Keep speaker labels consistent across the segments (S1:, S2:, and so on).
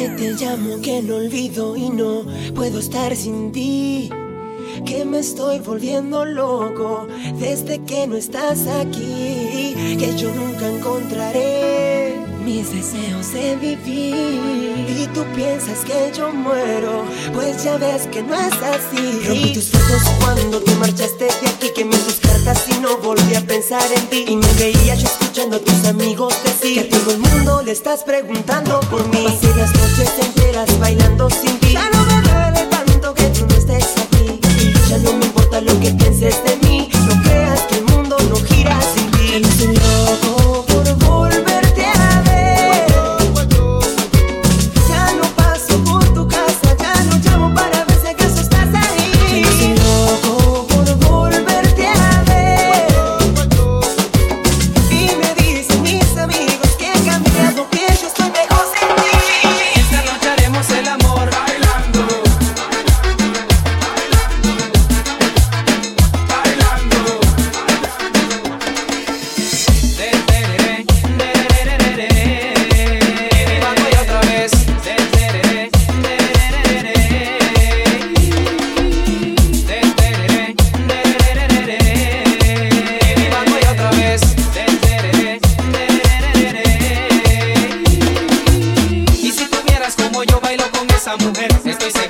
S1: Que te llamo, que no olvido y no puedo estar sin ti. Que me estoy volviendo loco desde que no estás aquí. Que yo nunca encontraré mis deseos de vivir. Y tú piensas que yo muero, pues ya ves que no es así. Rompí tus fotos cuando te marchaste de aquí. Quemé tus cartas y no volví a pensar en ti. Y me veía yo escuchando a tus amigos decir que todo el mundo te estás preguntando por mí. Pasé las noches enteras bailando sin ti. Ya no me duele tanto que tú estés aquí. Ya no me importa lo que pienses de mí.
S2: esa mujer, estoy.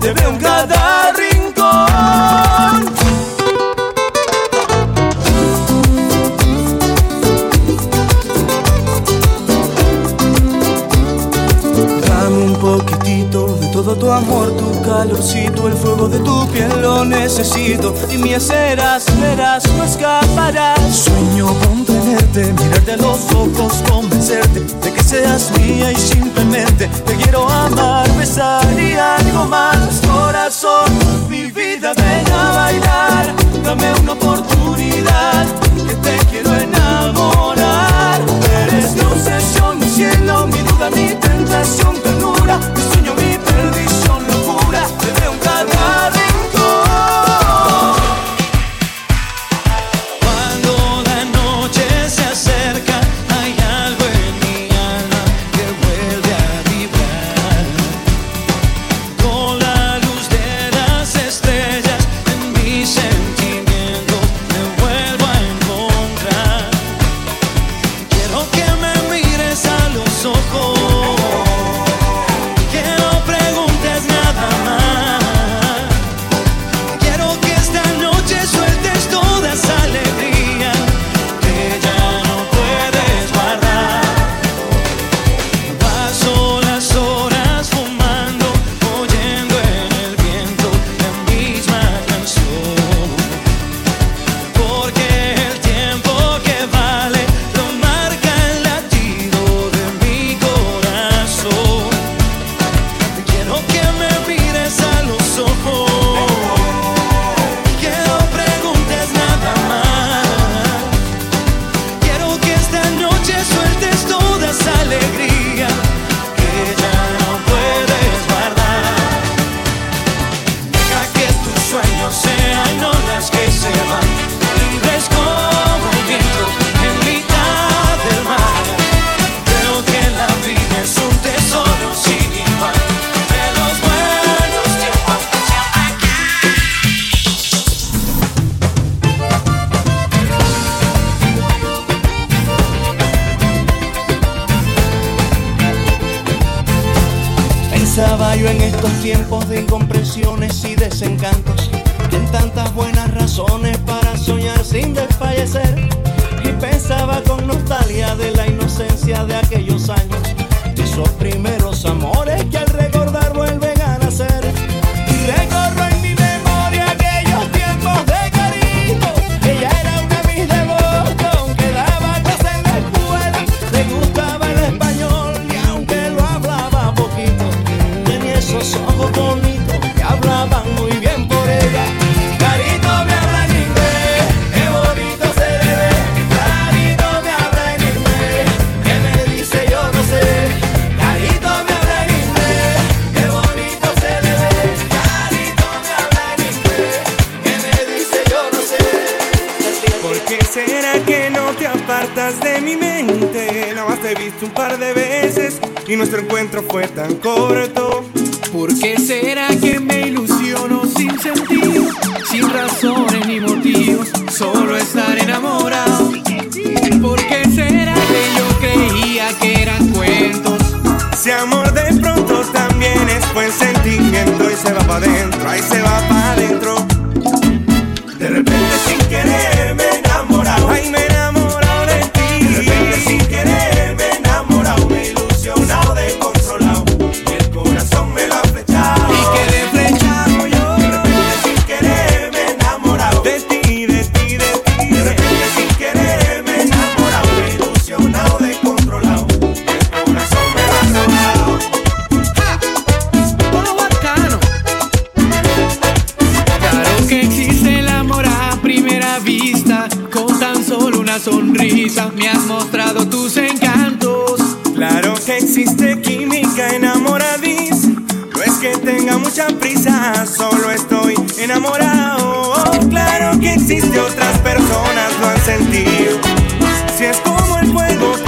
S3: te
S4: veo en cada rincón. Dame un poquitito de todo tu amor, tu calorcito, el fuego de tu piel lo necesito. Y mi serás, verás, no escaparás. Sueño con tenerte, mirarte a los ojos, convencerte seas mía y simplemente te quiero amar, besar y algo más, corazón.
S5: sin desfallecer. Y pensaba con nostalgia de la inocencia de aquellos y
S6: nuestro encuentro fue tan corto.
S7: ¿Por qué será que me ilusiono sin sentido, sin razones ni motivos, solo estar enamorado? ¿Por qué será que yo creía que eran cuentos?
S6: Si amor de pronto también es buen sentimiento y se va para adentro, ahí se va. Si es como el fuego.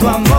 S8: tu amor.